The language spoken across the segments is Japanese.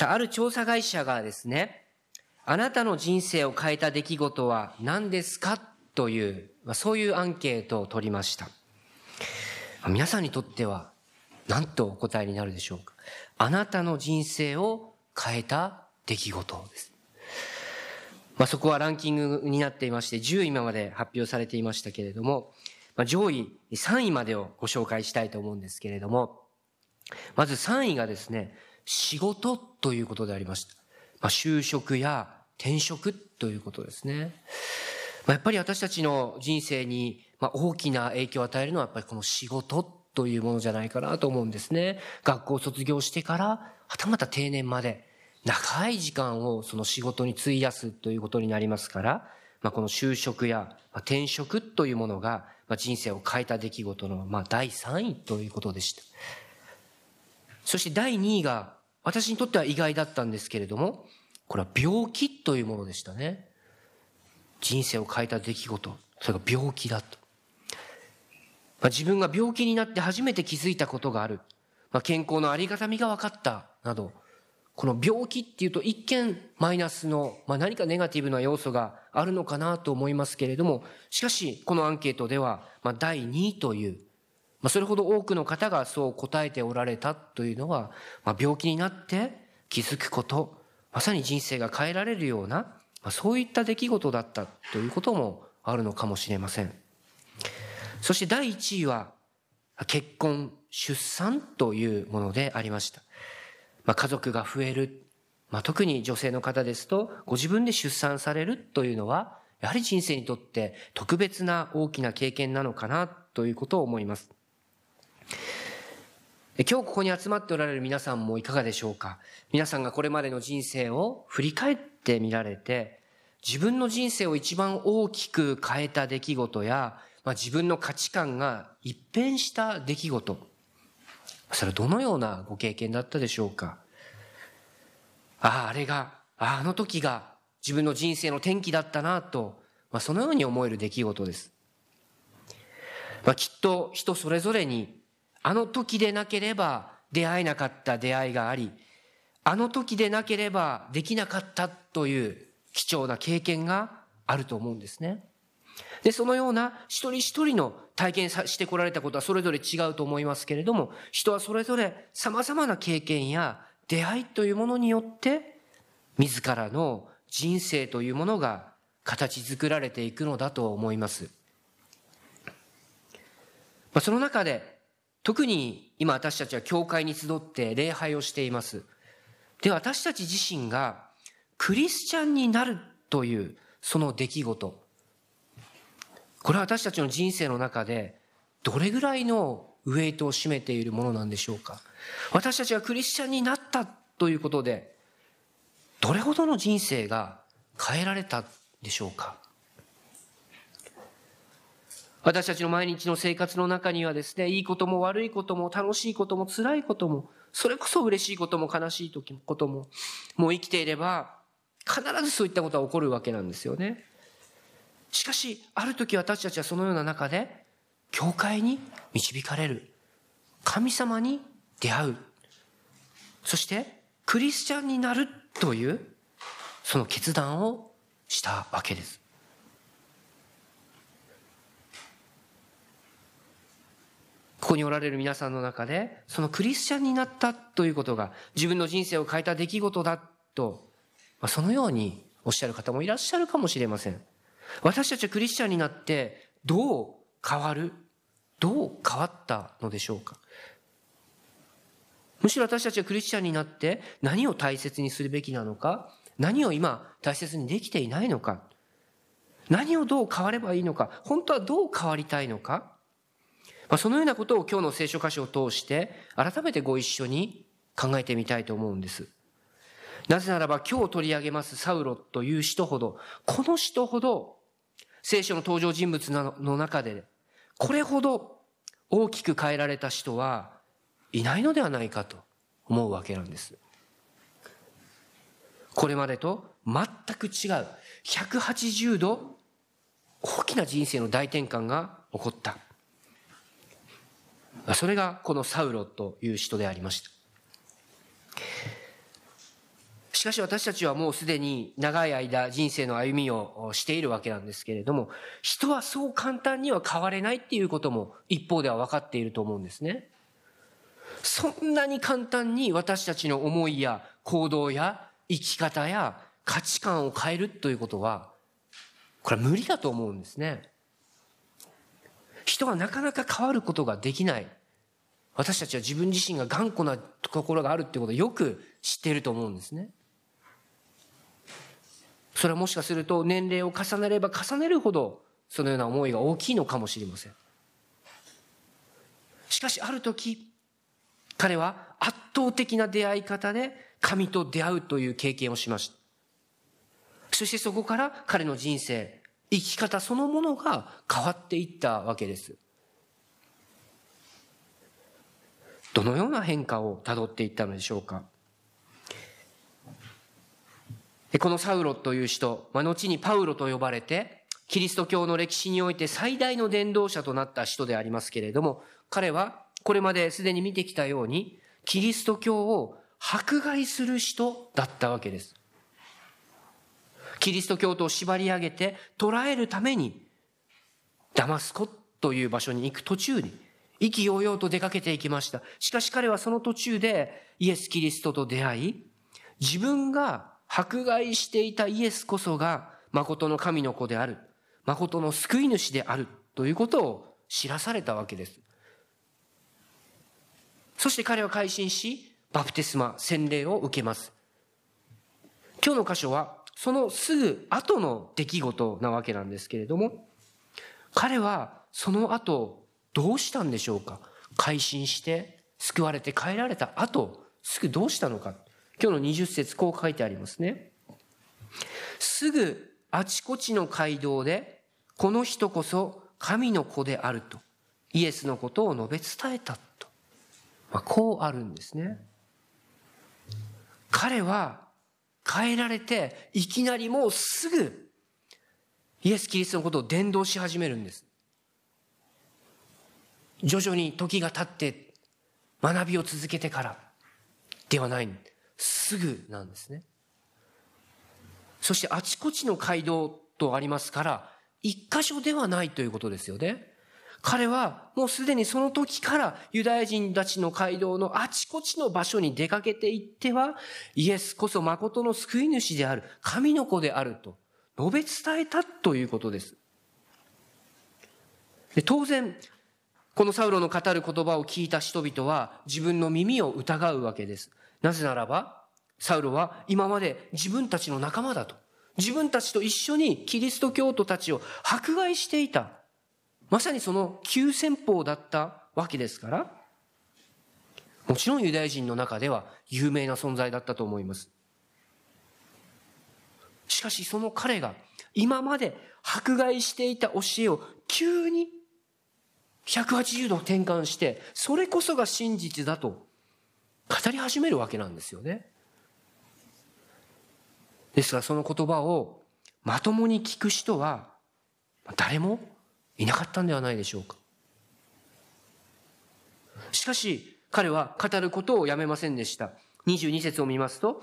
さあ、ある調査会社がですね、あなたの人生を変えた出来事は何ですか？という、まあ、そういうアンケートを取りました。皆さんにとっては何とお答えになるでしょうか？あなたの人生を変えた出来事です。まあ、そこはランキングになっていまして、10位まで発表されていましたけれども、まあ、上位3位までをご紹介したいと思うんですけれども、まず3位がですね、仕事ということでありました。まあ、就職や転職ということですね。まあ、やっぱり私たちの人生に大きな影響を与えるのはやっぱりこの仕事というものじゃないかなと思うんですね。学校を卒業してから、はたまた定年まで、長い時間をその仕事に費やすということになりますから、まあ、この就職や転職というものが人生を変えた出来事のまあ第3位ということでした。そして第2位が私にとっては意外だったんですけれども、これは病気というものでしたね。人生を変えた出来事、それが病気だと。まあ、自分が病気になって初めて気づいたことがある。まあ、健康のありがたみが分かったなど、この病気っていうと一見マイナスの、まあ、何かネガティブな要素があるのかなと思いますけれども、しかしこのアンケートでは、まあ、第2位という、まあ、それほど多くの方がそう答えておられたというのは、まあ、病気になって気づくこと、まさに人生が変えられるような、まあ、そういった出来事だったということもあるのかもしれません。そして第1位は、結婚、出産というものでありました。まあ、家族が増える。まあ、特に女性の方ですと、ご自分で出産されるというのは、やはり人生にとって特別な大きな経験なのかなということを思います。今日ここに集まっておられる皆さんもいかがでしょうか？皆さんがこれまでの人生を振り返ってみられて、自分の人生を一番大きく変えた出来事や、まあ、自分の価値観が一変した出来事。それはどのようなご経験だったでしょうか？ああ、あれが、ああの時が自分の人生の転機だったなと、まあ、そのように思える出来事です。まあ、きっと人それぞれに、あの時でなければ出会えなかった出会いがあり、あの時でなければできなかったという貴重な経験があると思うんですね。で、そのような一人一人の体験してこられたことはそれぞれ違うと思いますけれども、人はそれぞれ様々な経験や出会いというものによって、自らの人生というものが形作られていくのだと思います。まあ、その中で、特に今私たちは教会に集って礼拝をしています。で、私たち自身がクリスチャンになるというその出来事。これは私たちの人生の中でどれぐらいのウェイトを占めているものなんでしょうか私たちがクリスチャンになったということでどれほどの人生が変えられたでしょうか私たちの毎日の生活の中にはですね、いいことも悪いことも楽しいことも辛いことも、それこそ嬉しいことも悲しいことも、もう生きていれば必ずそういったことは起こるわけなんですよね。しかし、ある時私たちはそのような中で、教会に導かれる。神様に出会う。そして、クリスチャンになるという、その決断をしたわけです。ここにおられる皆さんの中で、そのクリスチャンになったということが、自分の人生を変えた出来事だと、まあ、そのようにおっしゃる方もいらっしゃるかもしれません。私たちはクリスチャンになってどう変わるどう変わったのでしょうかむしろ私たちはクリスチャンになって何を大切にするべきなのか何を今大切にできていないのか何をどう変わればいいのか本当はどう変わりたいのか、まあ、そのようなことを今日の聖書箇所を通して改めてご一緒に考えてみたいと思うんです。なぜならば今日取り上げますサウロという人ほど、この人ほど聖書の登場人物の中で、これほど大きく変えられた人はいないのではないかと思うわけなんです。これまでと全く違う180度大きな人生の大転換が起こった。それがこのサウロという人でありました。しかし私たちはもうすでに長い間人生の歩みをしているわけなんですけれども、人はそう簡単には変われないっていうことも一方では分かっていると思うんですね。そんなに簡単に私たちの思いや行動や生き方や価値観を変えるということは、これは無理だと思うんですね。人はなかなか変わることができない。私たちは自分自身が頑固なところがあるってことをよく知っていると思うんですね。それはもしかすると年齢を重ねれば重ねるほどそのような思いが大きいのかもしれません。しかしある時、彼は圧倒的な出会い方で神と出会うという経験をしました。そしてそこから彼の人生、生き方そのものが変わっていったわけです。どのような変化をたどっていったのでしょうか。このサウロという人、まあ、後にパウロと呼ばれて、キリスト教の歴史において最大の伝道者となった人でありますけれども、彼はこれまですでに見てきたように、キリスト教を迫害する人だったわけです。キリスト教徒を縛り上げて捕らえるために、ダマスコという場所に行く途中に、意気揚々と出かけていきました。しかし彼はその途中でイエス・キリストと出会い、自分が迫害していたイエスこそが誠の神の子である。誠の救い主である。ということを知らされたわけです。そして彼は改心し、バプテスマ、洗礼を受けます。今日の箇所は、そのすぐ後の出来事なわけなんですけれども、彼はその後、どうしたんでしょうか？改心して、救われて帰られた後、すぐどうしたのか？今日の20節こう書いてありますね。すぐあちこちの街道で、この人こそ神の子であると、イエスのことを述べ伝えたと。まあ、こうあるんですね。彼は変えられて、いきなりもうすぐ、イエス・キリストのことを伝道し始めるんです。徐々に時が経って学びを続けてからではない。すぐなんですね。そしてあちこちの街道とありますから、一箇所ではないということですよね。彼はもうすでにその時からユダヤ人たちの街道のあちこちの場所に出かけていっては、イエスこそ誠の救い主である、神の子であると述べ伝えたということです。で当然、このサウロの語る言葉を聞いた人々は自分の耳を疑うわけです。なぜならば、サウロは今まで自分たちの仲間だと。自分たちと一緒にキリスト教徒たちを迫害していた。まさにその急先鋒だったわけですから、もちろんユダヤ人の中では有名な存在だったと思います。しかしその彼が今まで迫害していた教えを急に180度転換して、それこそが真実だと語り始めるわけなんですよね。ですがその言葉をまともに聞く人は誰もいなかったんではないでしょうか。しかし彼は語ることをやめませんでした。22節を見ますと、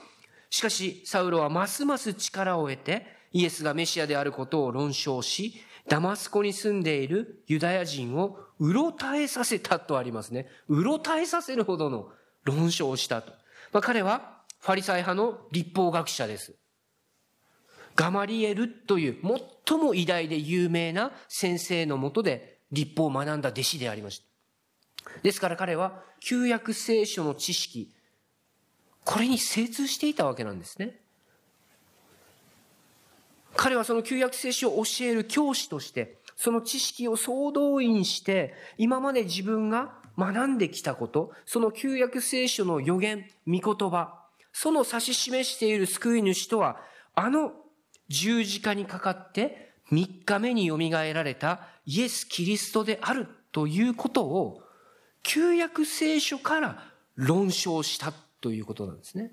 しかしサウロはますます力を得てイエスがメシアであることを論証し、ダマスコに住んでいるユダヤ人をうろたえさせたとありますね。うろたえさせるほどの論証をしたと。まあ、彼はファリサイ派の立法学者です。ガマリエルという最も偉大で有名な先生のもとで立法を学んだ弟子でありました。ですから彼は旧約聖書の知識、これに精通していたわけなんですね。彼はその旧約聖書を教える教師として、その知識を総動員して、今まで自分が学んできたこと、その旧約聖書の予言、御言葉、その指し示している救い主とは、あの十字架にかかって3日目によみがえられたイエス・キリストであるということを、旧約聖書から論証したということなんですね。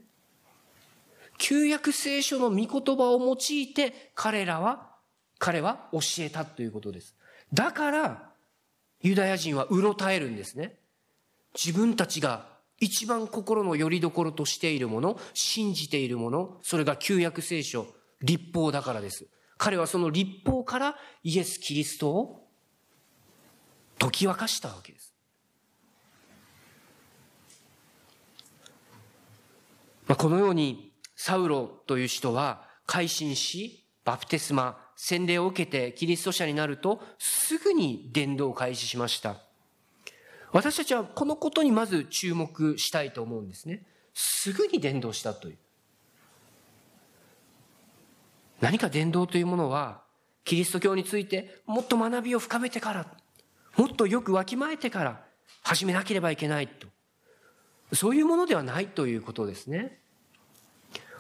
旧約聖書の御言葉を用いて彼らは、彼は教えたということです。だから、ユダヤ人はうろたえるんですね。自分たちが一番心の拠り所としているもの、信じているもの、それが旧約聖書、立法だからです。彼はその立法からイエス・キリストを解き明かしたわけです。まあ、このようにサウロという人は改心し、バプテスマ、洗礼を受けてキリスト者になるとすぐに伝道を開始しました。私たちはこのことにまず注目したいと思うんですね。すぐに伝道したという。何か伝道というものは、キリスト教についてもっと学びを深めてから、もっとよくわきまえてから始めなければいけないと。そういうものではないということですね。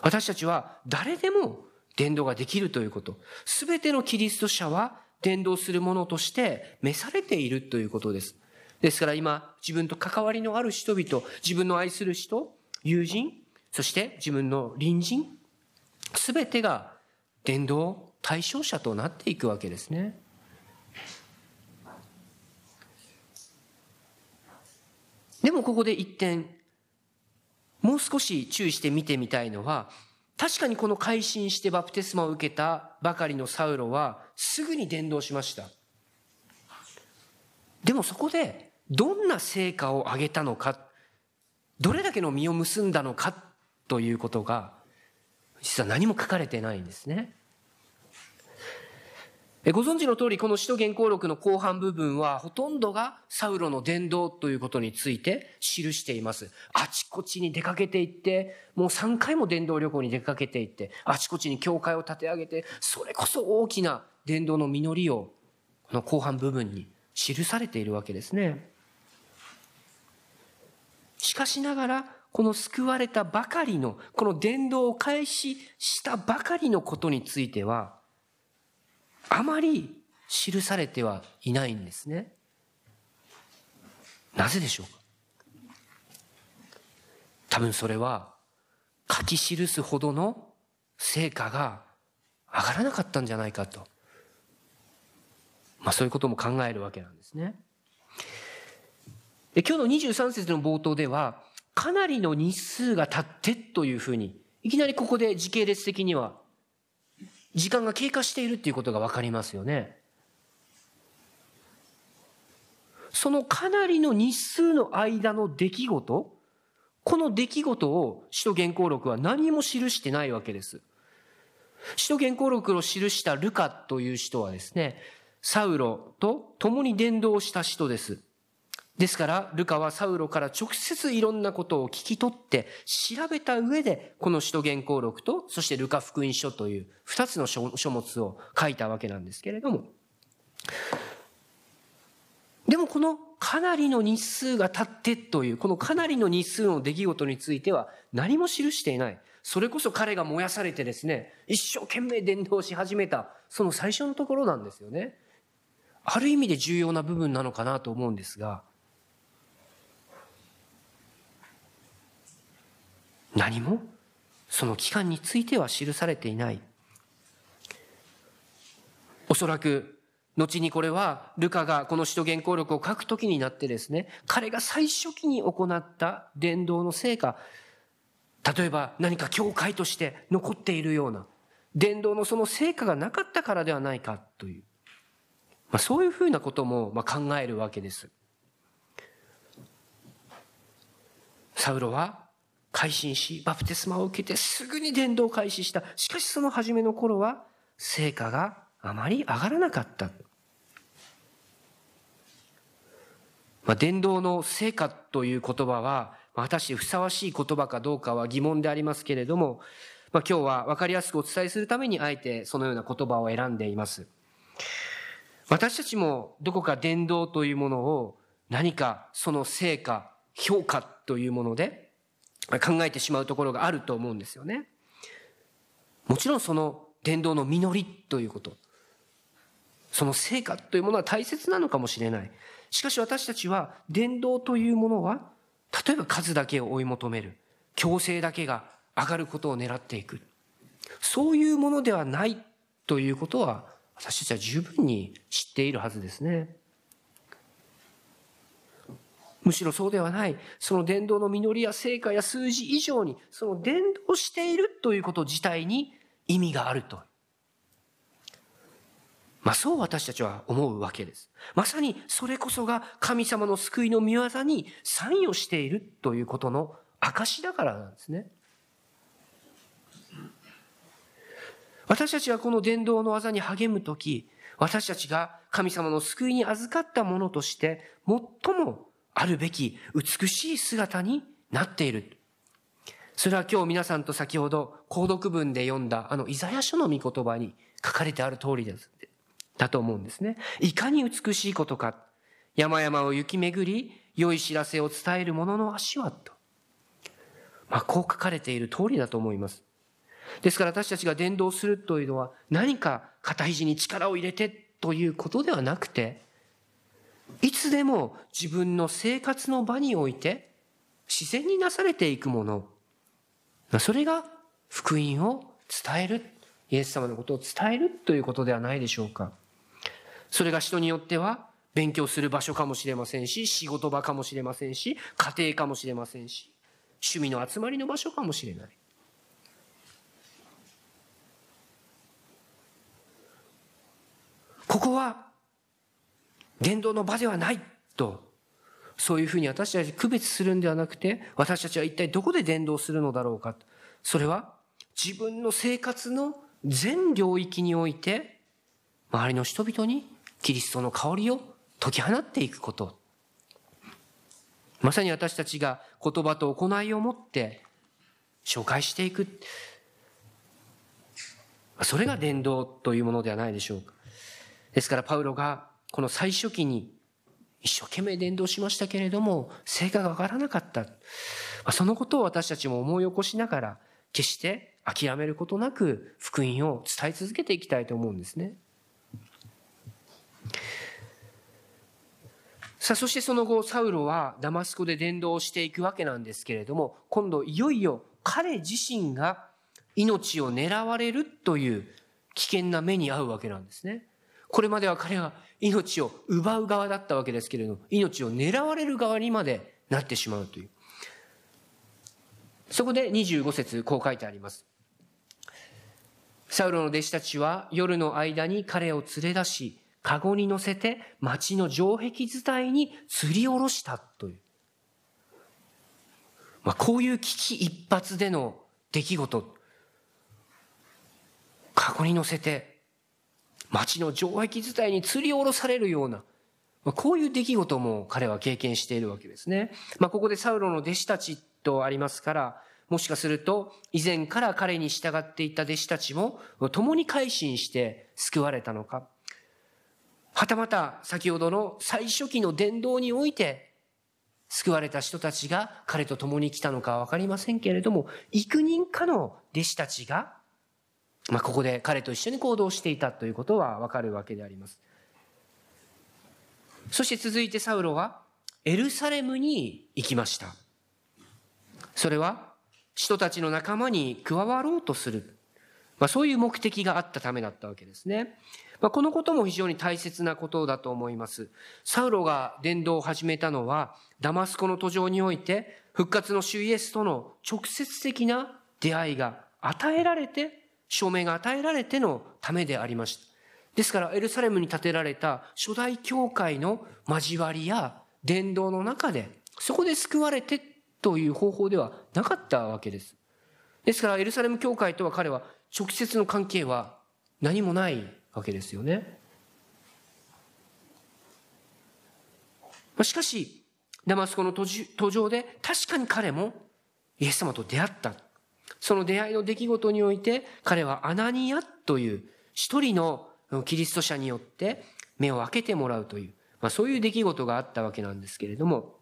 私たちは誰でも伝道ができるということ。すべてのキリスト者は伝道するものとして召されているということです。ですから今、自分と関わりのある人々、自分の愛する人、友人、そして自分の隣人、すべてが伝道対象者となっていくわけですね。でもここで一点、もう少し注意して見てみたいのは、確かにこの改心してバプテスマを受けたばかりのサウロはすぐに伝道しました。でもそこでどんな成果を上げたのか、どれだけの実を結んだのかということが、実は何も書かれてないんですね。ご存知の通り、この使徒原稿録の後半部分は、ほとんどがサウロの伝道ということについて記しています。あちこちに出かけていって、もう3回も伝道旅行に出かけていって、あちこちに教会を立て上げて、それこそ大きな伝道の実りを、この後半部分に記されているわけですね。しかしながら、この救われたばかりの、この伝道を開始したばかりのことについては、あまり記されてはいないんですね。なぜでしょうか？多分それは書き記すほどの成果が上がらなかったんじゃないかと。まあそういうことも考えるわけなんですね。今日の23節の冒頭では、かなりの日数が経ってというふうに、いきなりここで時系列的には、時間が経過しているっていうことがわかりますよね。そのかなりの日数の間の出来事、この出来事を使徒原稿録は何も記してないわけです。使徒原稿録を記したルカという人はですね、サウロと共に伝道した人です。ですから、ルカはサウロから直接いろんなことを聞き取って、調べた上で、この使徒原稿録と、そしてルカ福音書という二つの書物を書いたわけなんですけれども、でもこのかなりの日数が経ってという、このかなりの日数の出来事については何も記していない。それこそ彼が燃やされてですね、一生懸命伝道し始めた、その最初のところなんですよね。ある意味で重要な部分なのかなと思うんですが、何も？その期間については記されていない。おそらく、後にこれは、ルカがこの使徒原稿録を書くときになってですね、彼が最初期に行った伝道の成果、例えば何か教会として残っているような、伝道のその成果がなかったからではないかという、まあ、そういうふうなこともまあ考えるわけです。サウロは改心し、バプテスマを受けてすぐに伝道を開始した。しかしその初めの頃は、成果があまり上がらなかった。まあ、伝道の成果という言葉は、果たしてふさわしい言葉かどうかは疑問でありますけれども、まあ、今日は分かりやすくお伝えするためにあえてそのような言葉を選んでいます。私たちもどこか伝道というものを何かその成果、評価というもので考えてしまうところがあると思うんですよね。もちろんその伝道の実りということ、その成果というものは大切なのかもしれない。しかし私たちは伝道というものは、例えば数だけを追い求める、強制だけが上がることを狙っていく。そういうものではないということは、私たちは十分に知っているはずですね。むしろそうではない。その伝道の実りや成果や数字以上に、その伝道しているということ自体に意味があると。まあそう私たちは思うわけです。まさにそれこそが神様の救いの御業に参与しているということの証だからなんですね。私たちはこの伝道の技に励むとき、私たちが神様の救いに預かったものとして、最もあるべき美しい姿になっている。それは今日皆さんと先ほど、購読文で読んだあのイザヤ書の御言葉に書かれてある通りです。だと思うんですね。いかに美しいことか。山々を行き巡り、良い知らせを伝える者の足はと。まあ、こう書かれている通りだと思います。ですから私たちが伝道するというのは何か肩肘に力を入れてということではなくて、いつでも自分の生活の場において自然になされていくもの。それが福音を伝える。イエス様のことを伝えるということではないでしょうか。それが人によっては勉強する場所かもしれませんし、仕事場かもしれませんし、家庭かもしれませんし、趣味の集まりの場所かもしれない。ここは伝道の場ではないと、そういうふうに私たち区別するんではなくて、私たちは一体どこで伝道するのだろうか。それは自分の生活の全領域において、周りの人々にキリストの香りを解き放っていくこと。まさに私たちが言葉と行いを持って紹介していく。それが伝道というものではないでしょうか。ですからパウロがこの最初期に一生懸命伝道しましたけれども、成果がわからなかった。そのことを私たちも思い起こしながら、決して諦めることなく福音を伝え続けていきたいと思うんですね。さあ、そしてその後、サウロはダマスコで伝道していくわけなんですけれども、今度いよいよ彼自身が命を狙われるという危険な目に遭うわけなんですね。これまでは彼は命を奪う側だったわけですけれど、命を狙われる側にまでなってしまうという。そこで25節こう書いてあります。サウロの弟子たちは夜の間に彼を連れ出し、カゴに乗せて町の城壁伝いに吊り下ろしたという。まあ、こういう危機一髪での出来事。カゴに乗せて町の城壁伝いに吊り下ろされるようなま、こういう出来事も彼は経験しているわけですね。まあ、ここでサウロの弟子たちとありますから、もしかすると以前から彼に従っていた弟子たちも共に改心して救われたのか。はたまた先ほどの最初期の伝道において救われた人たちが彼と共に来たのかはわかりませんけれども、幾人かの弟子たちがまあ、ここで彼と一緒に行動していたということはわかるわけであります。そして続いてサウロはエルサレムに行きました。それは人たちの仲間に加わろうとする。まあ、そういう目的があったためだったわけですね。まあ、このことも非常に大切なことだと思います。サウロが伝道を始めたのはダマスコの途上において復活の主イエスとの直接的な出会いが与えられて証明が与えられてのためでありました。ですから、エルサレムに建てられた初代教会の交わりや伝道の中で、そこで救われてという方法ではなかったわけです。ですから、エルサレム教会とは彼は直接の関係は何もないわけですよね。しかし、ダマスコの途上で確かに彼もイエス様と出会った。その出会いの出来事において、彼はアナニアという一人のキリスト者によって目を開けてもらうという、まあ、そういう出来事があったわけなんですけれども、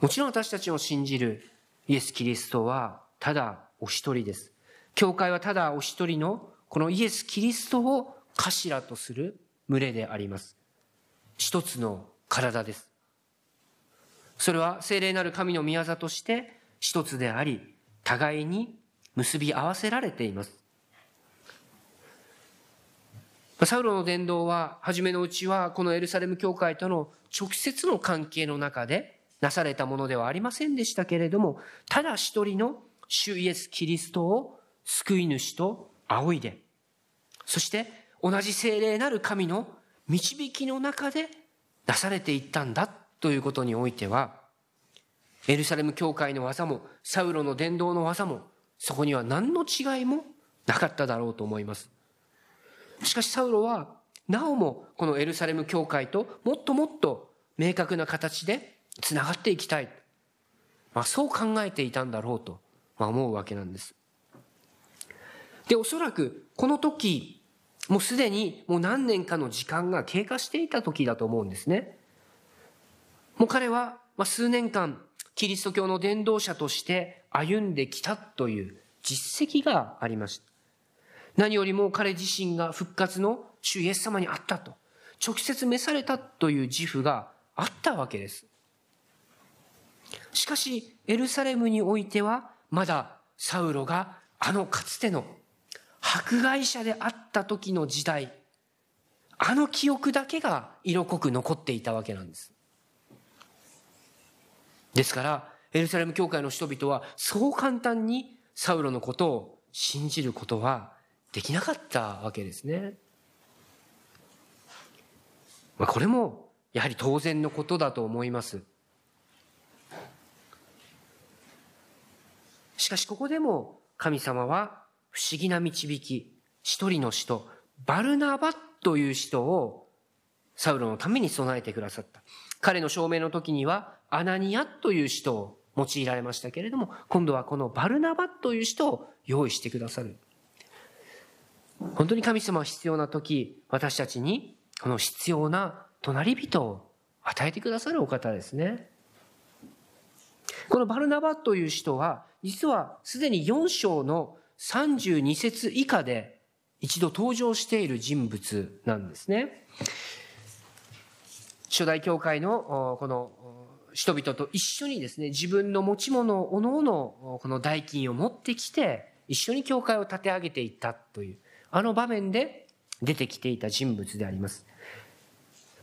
もちろん私たちの信じるイエス・キリストはただお一人です。教会はただお一人のこのイエス・キリストを頭とする群れであります。一つの体です。それは聖霊なる神の宮座として一つであり、互いに結び合わせられています。サウロの伝道は、初めのうちは、このエルサレム教会との直接の関係の中でなされたものではありませんでしたけれども、ただ一人の主イエス・キリストを救い主と仰いで、そして同じ精霊なる神の導きの中でなされていったんだということにおいては、エルサレム教会の技も、サウロの伝道の技も、そこには何の違いもなかっただろうと思います。しかしサウロは、なおもこのエルサレム教会ともっともっと明確な形でつながっていきたい。まあ、そう考えていたんだろうと思うわけなんです。で、おそらくこの時、もうすでにもう何年かの時間が経過していた時だと思うんですね。もう彼は数年間キリスト教の伝道者として歩んできたという実績がありました。何よりも彼自身が復活の主イエス様に会ったと、直接召されたという自負があったわけです。しかし、エルサレムにおいては、まだサウロがあのかつての迫害者であった時の時代、あの記憶だけが色濃く残っていたわけなんです。ですから、エルサレム教会の人々はそう簡単にサウロのことを信じることはできなかったわけですね。まあ、これもやはり当然のことだと思います。しかしここでも神様は不思議な導き、一人の人、バルナバという人をサウロのために備えてくださった。彼の証明の時にはアナニアという人を用いられましたけれども、今度はこのバルナバという人を用意してくださる。本当に神様は必要な時、私たちにこの必要な隣人を与えてくださるお方ですね。このバルナバという人は、実はすでに4章の32節以下で一度登場している人物なんですね。初代教会のこの人々と一緒にですね、自分の持ち物をおのおのこの代金を持ってきて、一緒に教会を立て上げていったという、あの場面で出てきていた人物であります。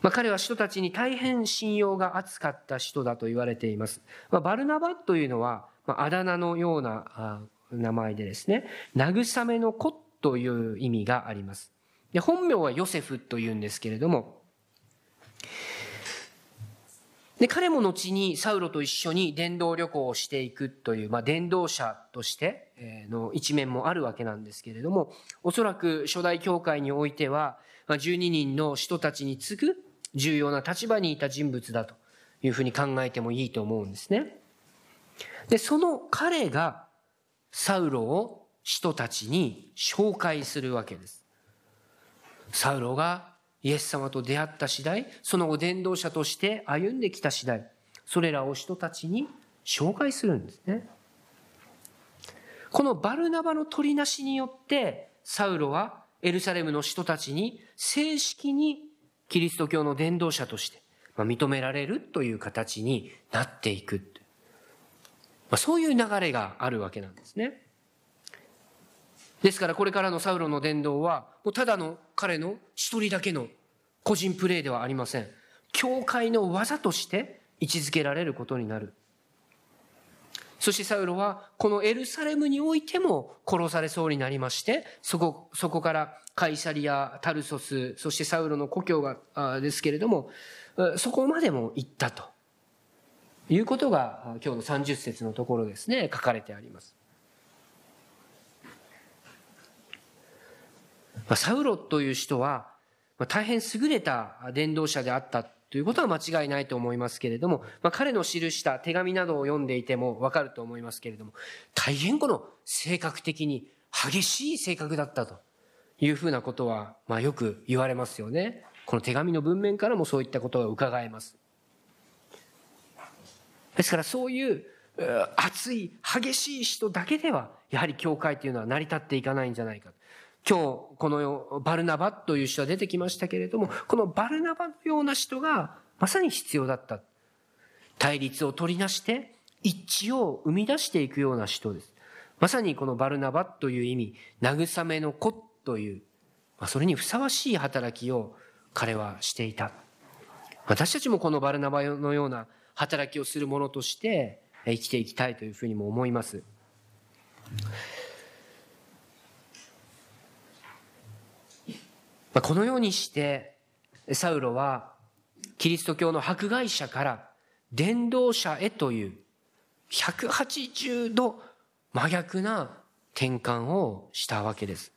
まあ、彼は人たちに大変信用が厚かった人だと言われています。まあ、バルナバというのは、まあ、あだ名のような名前でですね、慰めの子という意味があります。で本名はヨセフというんですけれども、で、彼も後にサウロと一緒に伝道旅行をしていくという、まあ、伝道者としての一面もあるわけなんですけれども、おそらく初代教会においては、12人の人たちに次ぐ重要な立場にいた人物だというふうに考えてもいいと思うんですね。で、その彼がサウロを人たちに紹介するわけです。サウロがイエス様と出会った次第、その後伝道者として歩んできた次第、それらを人たちに紹介するんですね。このバルナバの取りなしによって、サウロはエルサレムの人たちに正式にキリスト教の伝道者として認められるという形になっていく。そういう流れがあるわけなんですね。ですからこれからのサウロの伝道は、もうただの彼の一人だけの個人プレーではありません。教会の技として位置づけられることになる。そしてサウロはこのエルサレムにおいても殺されそうになりまして、そこ、そこからカイサリア、タルソス、そしてサウロの故郷が、ですけれども、そこまでも行ったということが今日の30節のところですね、書かれてあります。サウロという人は、まあ大変優れた伝道者であったということは間違いないと思いますけれども、まあ、彼の記した手紙などを読んでいてもわかると思いますけれども、大変この性格的に激しい性格だったというふうなことは、まあ、よく言われますよね。この手紙の文面からもそういったことが伺えます。ですからそういう熱い激しい人だけではやはり教会というのは成り立っていかないんじゃないか今日このバルナバという人は出てきましたけれども、このバルナバのような人がまさに必要だった。対立を取りなして一致を生み出していくような人です。まさにこのバルナバという意味、慰めの子というそれにふさわしい働きを彼はしていた。私たちもこのバルナバのような働きをする者として生きていきたいというふうにも思います。まあこのようにしてサウロはキリスト教の迫害者から伝道者へという180度真逆な転換をしたわけです。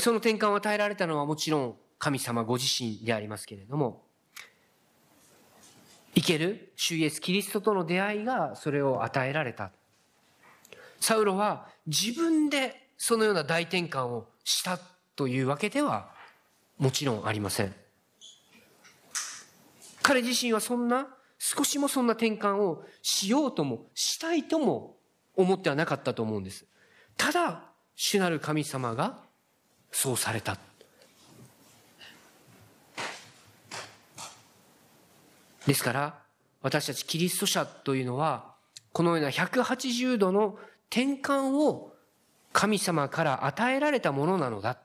その転換を与えられたのはもちろん神様ご自身でありますけれども、生ける主イエス・キリストとの出会いがそれを与えられた。サウロは自分でそのような大転換をしたというわけではもちろんありません。彼自身はそんな、少しもそんな転換をしようとも、したいとも思ってはなかったと思うんです。ただ、主なる神様がそうされた。ですから、私たちキリスト者というのは、このような180度の転換を神様から与えられたものなのだ。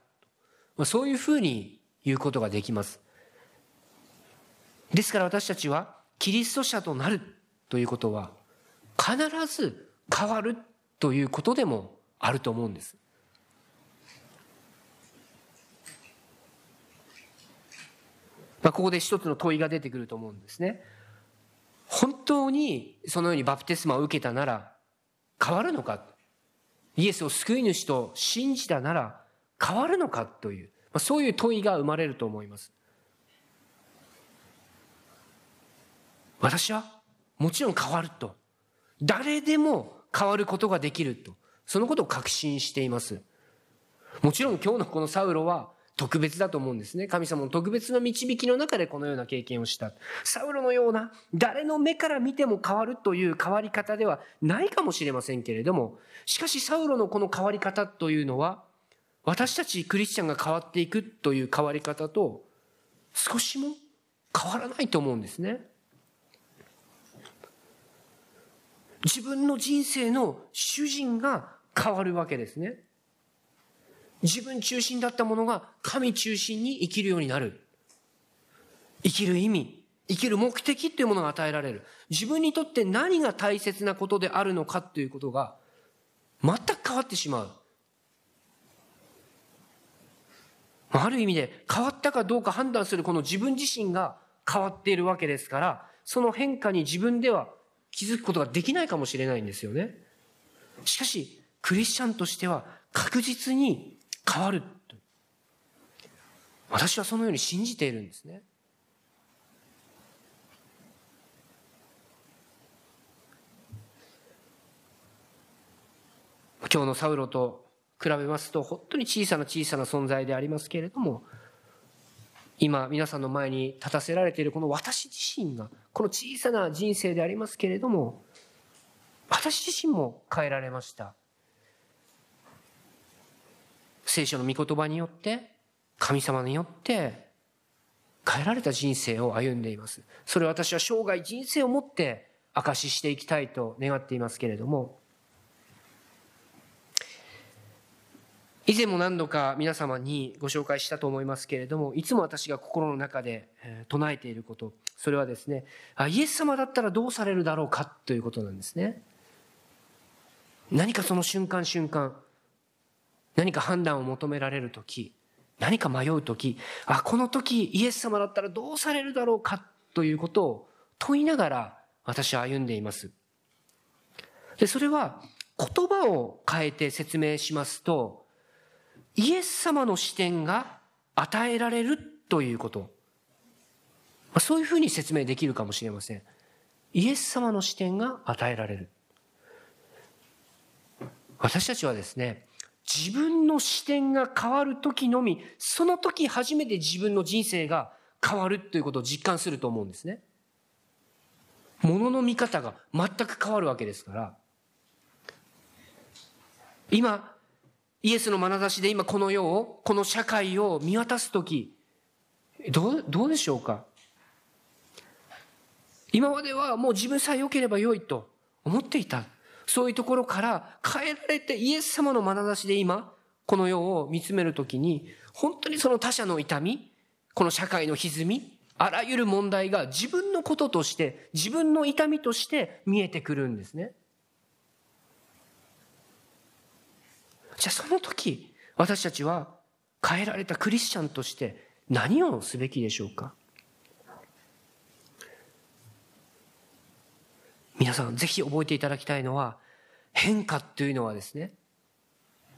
そういうふうに言うことができます。ですから私たちはキリスト者となるということは必ず変わるということでもあると思うんです。まあ、ここで一つの問いが出てくると思うんですね。本当にそのようにバプテスマを受けたなら変わるのかイエスを救い主と信じたなら変わるのかという、まあ、そういう問いが生まれると思います。私はもちろん変わると。誰でも変わることができると。そのことを確信しています。もちろん今日のこのサウロは特別だと思うんですね。神様の特別な導きの中でこのような経験をした。サウロのような誰の目から見ても変わるという変わり方ではないかもしれませんけれども、しかしサウロのこの変わり方というのは、私たちクリスチャンが変わっていくという変わり方と少しも変わらないと思うんですね。自分の人生の主人が変わるわけですね。自分中心だったものが神中心に生きるようになる。生きる意味、生きる目的というものが与えられる。自分にとって何が大切なことであるのかということが全く変わってしまう。ある意味で変わったかどうか判断するこの自分自身が変わっているわけですから、その変化に自分では気づくことができないかもしれないんですよね。しかし、クリスチャンとしては確実に変わる。私はそのように信じているんですね。今日のサウロと比べますと本当に小さな小さな存在でありますけれども今皆さんの前に立たせられているこの私自身がこの小さな人生でありますけれども私自身も変えられました聖書の御言葉によって神様によって変えられた人生を歩んでいます。それを私は生涯人生をもって証ししていきたいと願っていますけれども。以前も何度か皆様にご紹介したと思いますけれどもいつも私が心の中で唱えていること。それはですねイエス様だったらどうされるだろうかということなんですね。何かその瞬間瞬間何か判断を求められる時何か迷う時あこの時イエス様だったらどうされるだろうかということを問いながら私は歩んでいます。でそれは言葉を変えて説明しますとイエス様の視点が与えられるということ。そういうふうに説明できるかもしれません。イエス様の視点が与えられる。私たちはですね自分の視点が変わる時のみ、その時初めて自分の人生が変わるということを実感すると思うんですね。ものの見方が全く変わるわけですから。今、イエスの眼差しで今この世を、この社会を見渡す時、どう、どうでしょうか？今まではもう自分さえ良ければ良いと思っていた。そういうところから変えられてイエス様の眼差しで今、この世を見つめるときに、本当にその他者の痛み、この社会の歪み、あらゆる問題が自分のこととして、自分の痛みとして見えてくるんですね。じゃあその時、私たちは変えられたクリスチャンとして何をすべきでしょうか？皆さんぜひ覚えていただきたいのは変化というのはですね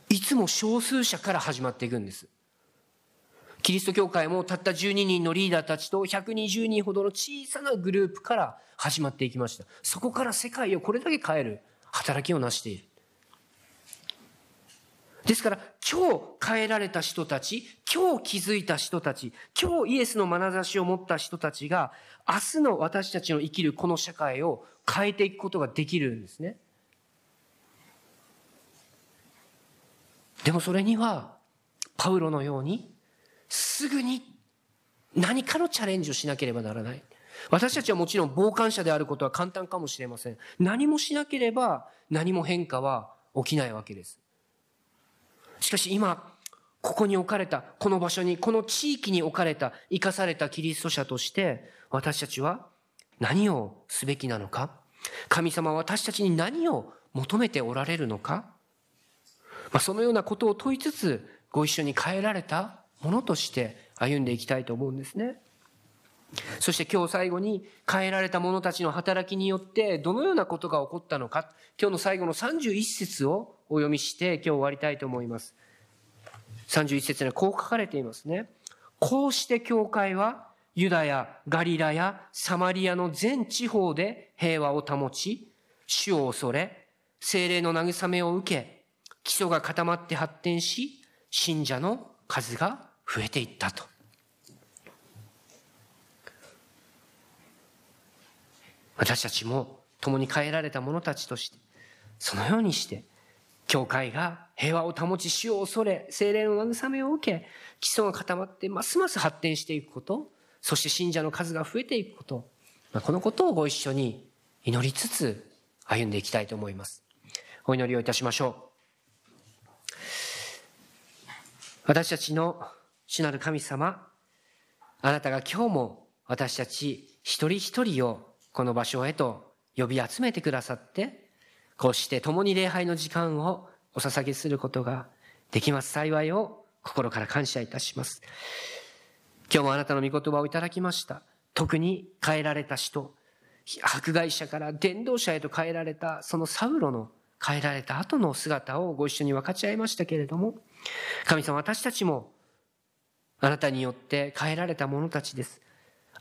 いつも少数者から始まっていくんです。キリスト教会もたった12人のリーダーたちと120人ほどの小さなグループから始まっていきました。そこから世界をこれだけ変える働きを成している。ですから今日変えられた人たち今日気づいた人たち今日イエスの眼差しを持った人たちが明日の私たちの生きるこの社会を変えていくことができるんですね。でもそれには、パウロのように、すぐに何かのチャレンジをしなければならない。私たちはもちろん傍観者であることは簡単かもしれません。何もしなければ何も変化は起きないわけです。しかし今、ここに置かれた、この場所に、この地域に置かれた、生かされたキリスト者として、私たちは何をすべきなのか神様は私たちに何を求めておられるのか、まあ、そのようなことを問いつつご一緒に変えられたものとして歩んでいきたいと思うんですね。そして今日最後に変えられた者たちの働きによってどのようなことが起こったのか今日の最後の31節をお読みして今日終わりたいと思います。31節にはこう書かれていますね。こうして教会はユダヤ、ガリラやサマリアの全地方で平和を保ち、主を恐れ、精霊の慰めを受け、基礎が固まって発展し、信者の数が増えていったと。私たちも共に変えられた者たちとして、そのようにして、教会が平和を保ち、主を恐れ、精霊の慰めを受け、基礎が固まって、ますます発展していくこと、そして信者の数が増えていくこと、このことをご一緒に祈りつつ歩んでいきたいと思います。お祈りをいたしましょう。私たちの主なる神様、あなたが今日も私たち一人一人をこの場所へと呼び集めてくださって、こうして共に礼拝の時間をお捧げすることができます幸いを心から感謝いたします。今日もあなたの御言葉をいただきました。特に変えられた人、迫害者から伝道者へと変えられた、そのサウロの変えられた後の姿をご一緒に分かち合いましたけれども、神様私たちもあなたによって変えられた者たちです。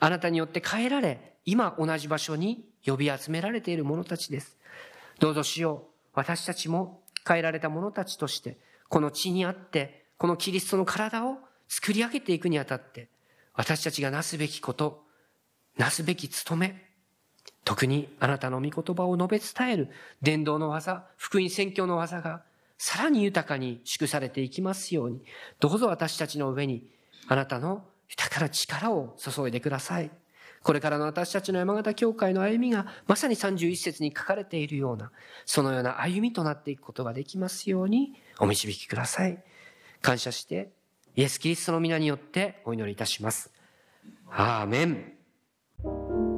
あなたによって変えられ、今同じ場所に呼び集められている者たちです。どうぞしよう。私たちも変えられた者たちとして、この地にあって、このキリストの体を作り上げていくにあたって、私たちがなすべきこと、なすべき務め、特にあなたの御言葉を述べ伝える伝道の技、福音宣教の技がさらに豊かに祝されていきますように、どうぞ私たちの上にあなたの豊かな力を注いでください。これからの私たちの山形教会の歩みがまさに31節に書かれているような、そのような歩みとなっていくことができますようにお導きください。感謝してイエス・キリストの皆によってお祈りいたします。アーメン。